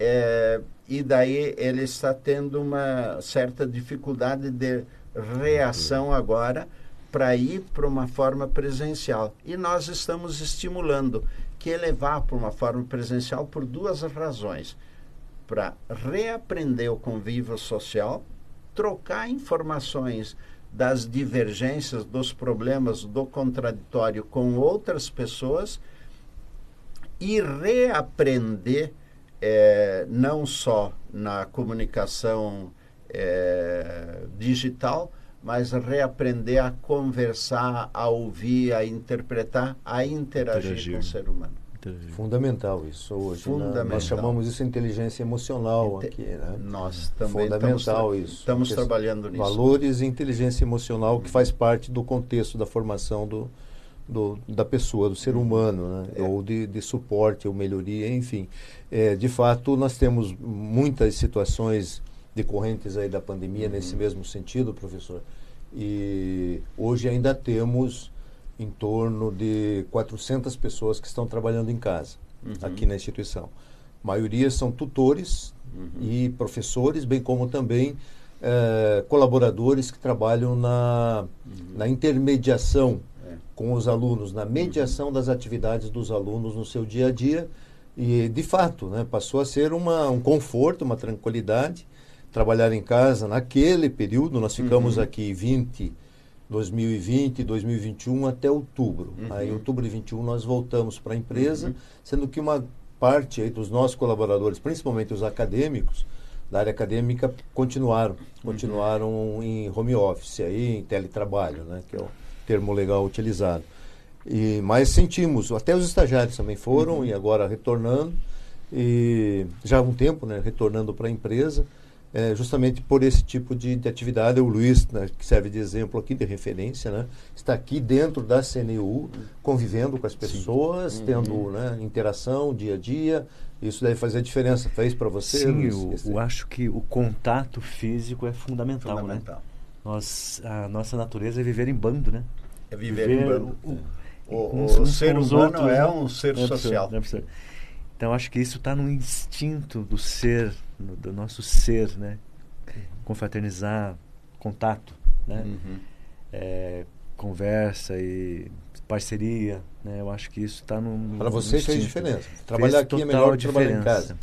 é, e daí ele está tendo uma certa dificuldade de reação agora para ir para uma forma presencial. E nós estamos estimulando que ele vá para uma forma presencial por duas razões. Para reaprender o convívio social, trocar informações das divergências, dos problemas, do contraditório com outras pessoas e reaprender é, não só na comunicação é, digital, mas reaprender a conversar, a ouvir, a interpretar, a interagir, interagir. com o ser humano. Fundamental isso hoje. Fundamental. Né? Nós chamamos isso de inteligência emocional Inte aqui. Né? Nós também Fundamental estamos isso. Estamos trabalhando nisso. Valores e inteligência emocional que faz parte do contexto da formação do, do, da pessoa, do ser humano, né? É. ou de, de, suporte ou melhoria, enfim. É, de fato, nós temos muitas situações decorrentes aí da pandemia uhum. nesse mesmo sentido, professor. E hoje ainda temos em torno de 400 pessoas que estão trabalhando em casa, uhum. aqui na instituição. A maioria são tutores uhum. e professores, bem como também é, colaboradores que trabalham na, uhum. na intermediação é. com os alunos, na mediação das atividades dos alunos no seu dia a dia. E, de fato, né, passou a ser uma, um conforto, uma tranquilidade trabalhar em casa. Naquele período, nós ficamos uhum. aqui 20, 2020, 2021 até outubro. Uhum. Aí, em outubro de 21, nós voltamos para a empresa, uhum. sendo que uma parte aí dos nossos colaboradores, principalmente os acadêmicos, da área acadêmica continuaram, continuaram uhum. em home office, aí, em teletrabalho, né, que é o termo legal utilizado. E, mas sentimos, até os estagiários também foram uhum. e agora retornando, e já há um tempo, né, retornando para a empresa, é, justamente por esse tipo de, de atividade. O Luiz, né, que serve de exemplo aqui, de referência, né, está aqui dentro da CNU, convivendo com as pessoas, Sim. tendo uhum. né, interação dia a dia. Isso deve fazer a diferença. Fez para você? Sim, Luiz, eu, eu, acho que o contato físico é fundamental. Né? fundamental. Né? Nós, a nossa natureza é viver em bando, né? É viver, viver em bando. O, o, o, o ser humano outros, é um ser social. Então acho que isso está no instinto do ser, no, do nosso ser, né? Confraternizar, contato, né? Uhum. É, conversa e parceria, né? Eu acho que isso está no Para você no fez diferença. Trabalhar fez aqui é melhor que trabalhar em casa.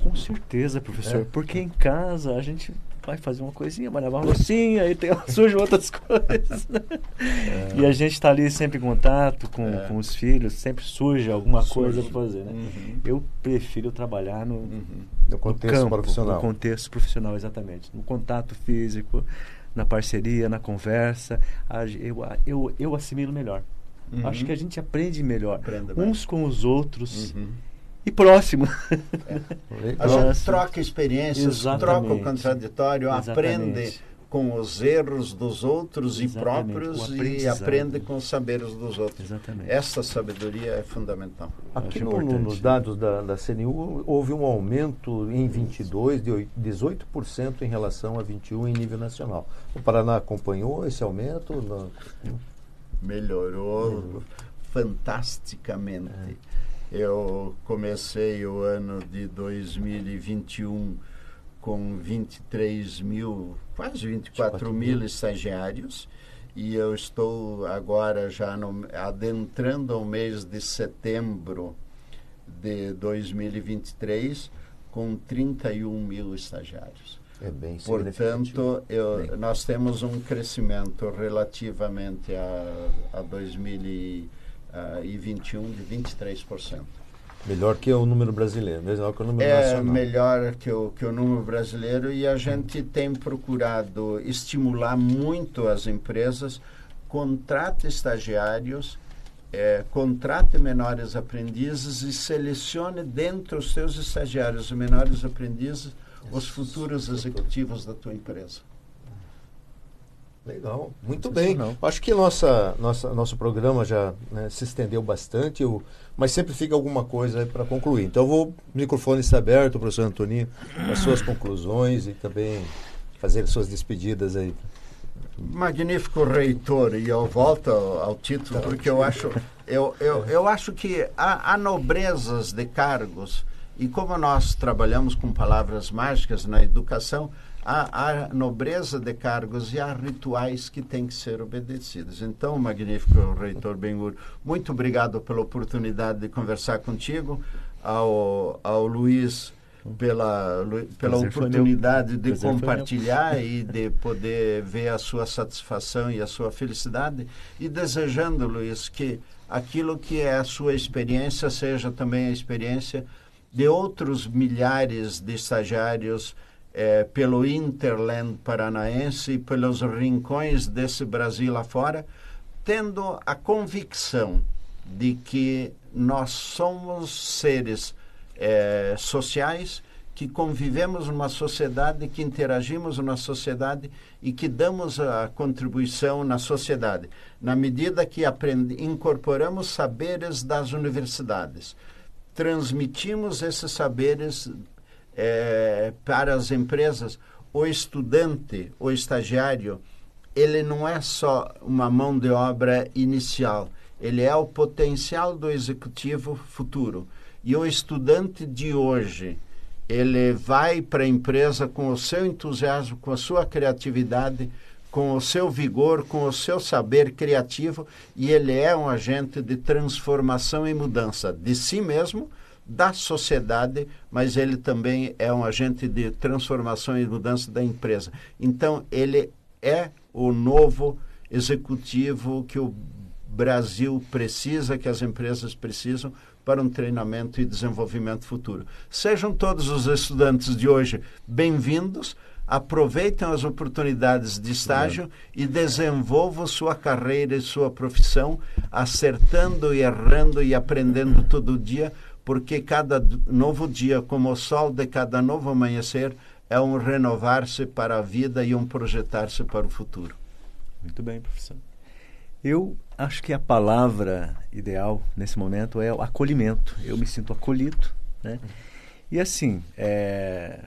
Com certeza, professor. É. Porque em casa a gente vai fazer uma coisinha, vai lavar uma loucinha, aí tem, surgem outras coisas. Né? É. E a gente está ali sempre em contato com, é. com os filhos, sempre surge alguma surge. coisa para fazer. Né? Uhum. Eu prefiro trabalhar no, uhum. no contexto no campo, profissional. No contexto profissional, exatamente. No contato físico, na parceria, na conversa. Eu, eu, eu assimilo melhor. Uhum. Acho que a gente aprende melhor Aprenda uns mais. com os outros. E próximo. É. A gente troca experiências, Exatamente. troca o contraditório, Exatamente. aprende com os erros dos outros Exatamente. e próprios e aprende com os saberes dos outros. Exatamente. Essa sabedoria é fundamental. Aqui no, nos dados da, da CNU houve um aumento em 22 de 18% em relação a 21 em nível nacional. O Paraná acompanhou esse aumento? No... Melhorou, Melhorou fantasticamente. É. Eu comecei o ano de 2021 com 23 mil, quase 24 mil estagiários e eu estou agora já no, adentrando o mês de setembro de 2023 com 31 mil estagiários. É bem Portanto, eu, bem. nós temos um crescimento relativamente a, a 2020 uh, e 21 de 23%. Melhor que o número brasileiro, melhor que o número é nacional. melhor que o, que o número brasileiro e a gente tem procurado estimular muito as empresas, contrate estagiários, é, contrate menores aprendizes e selecione dentro dos seus estagiários e menores aprendizes os futuros executivos da tua empresa. Legal, muito bem. Acho que nossa, nossa, nosso programa já né, se estendeu bastante, eu, mas sempre fica alguma coisa para concluir. Então, eu vou, o microfone está aberto, professor Antoninho, as suas conclusões e também fazer suas despedidas aí. Magnífico reitor, e eu volto ao, ao título, tá porque eu acho, eu, eu, eu acho que há, há nobrezas de cargos, e como nós trabalhamos com palavras mágicas na educação, há, há nobreza de cargos e há rituais que têm que ser obedecidos. Então, magnífico reitor Bengur, muito obrigado pela oportunidade de conversar contigo, ao, ao Luiz pela, pela oportunidade de compartilhar e de poder ver a sua satisfação e a sua felicidade. E desejando, Luiz, que aquilo que é a sua experiência seja também a experiência de outros milhares de estagiários é, pelo Interland paranaense e pelos rincões desse Brasil afora, tendo a convicção de que nós somos seres é, sociais que convivemos numa sociedade, que interagimos na sociedade e que damos a contribuição na sociedade, na medida que aprende, incorporamos saberes das universidades, transmitimos esses saberes é, para as empresas. O estudante, o estagiário, ele não é só uma mão de obra inicial, ele é o potencial do executivo futuro. E o estudante de hoje, ele vai para a empresa com o seu entusiasmo, com a sua criatividade, com o seu vigor, com o seu saber criativo, e ele é um agente de transformação e mudança de si mesmo, da sociedade, mas ele também é um agente de transformação e mudança da empresa. Então, ele é o novo executivo que o Brasil precisa, que as empresas precisam para um treinamento e desenvolvimento futuro. Sejam todos os estudantes de hoje bem-vindos, aproveitem as oportunidades de estágio e desenvolvam sua carreira e sua profissão, acertando e errando e aprendendo todo dia, porque cada novo dia, como o sol de cada novo amanhecer, é um renovar-se para a vida e um projetar-se para o futuro. Muito bem, professor. Eu acho que a palavra ideal nesse momento é o acolhimento. Eu me sinto acolhido, né? E assim, é,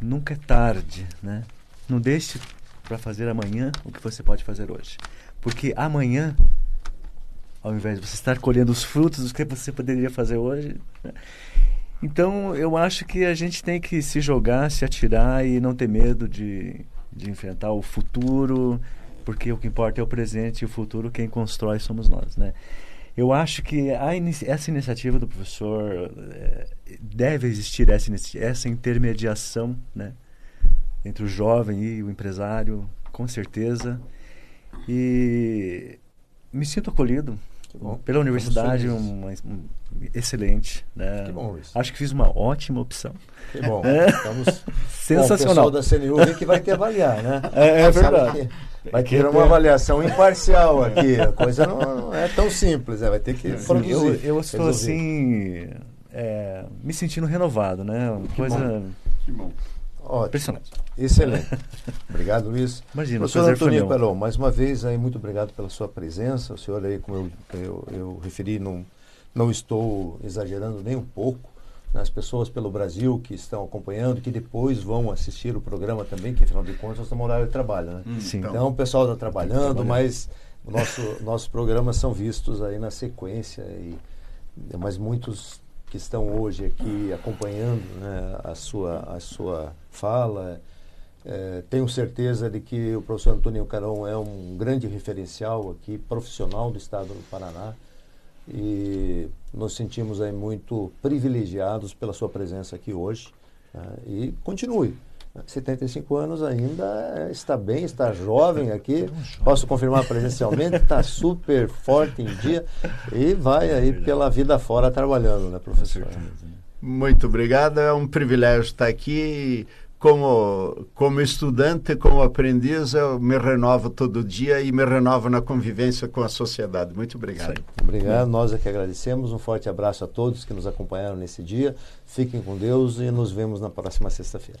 nunca é tarde, né? Não deixe para fazer amanhã o que você pode fazer hoje. Porque amanhã, ao invés de você estar colhendo os frutos do que você poderia fazer hoje, né? então eu acho que a gente tem que se jogar, se atirar e não ter medo de, de enfrentar o futuro, porque o que importa é o presente e o futuro, quem constrói somos nós, né? Eu acho que essa iniciativa do professor é, deve existir essa, essa intermediação, né, entre o jovem e o empresário, com certeza. E me sinto acolhido pela universidade, uma, um, excelente, né? Que bom isso. Acho que fiz uma ótima opção. Que bom. É. Estamos sensacional. Bom, o pessoal da CNU vem que vai te avaliar, né? É, é verdade. Vai ter uma avaliação imparcial aqui. A coisa não, não é tão simples, né? vai ter que Sim, produzir. Eu, eu estou assim, é, me sentindo renovado, né? Uma que coisa. Bom. Que bom. Ótimo. Impressionante. Excelente. Obrigado, Luiz. Imagina, Professor Antônio Pelon, mais uma vez, aí, muito obrigado pela sua presença. O senhor aí, como eu, eu, eu referi, não, não estou exagerando nem um pouco as pessoas pelo Brasil que estão acompanhando, que depois vão assistir o programa também, que afinal de contas nós estamos no horário de trabalho, né? Hum, Sim. Então o pessoal está trabalhando, mas nosso, nossos programas são vistos aí na sequência, e, mas muitos que estão hoje aqui acompanhando né, a, sua, a sua fala, é, tenho certeza de que o professor Antônio Carão é um grande referencial aqui, profissional do estado do Paraná, e nos sentimos aí muito privilegiados pela sua presença aqui hoje né? e continue. 75 anos ainda está bem, está jovem aqui. Posso confirmar presencialmente, está super forte em dia e vai aí pela vida fora trabalhando, né, professor? Muito obrigado, é um privilégio estar aqui como, como estudante, como aprendiz, eu me renovo todo dia e me renovo na convivência com a sociedade. Muito obrigado. Obrigado, nós é que agradecemos. Um forte abraço a todos que nos acompanharam nesse dia. Fiquem com Deus e nos vemos na próxima sexta-feira.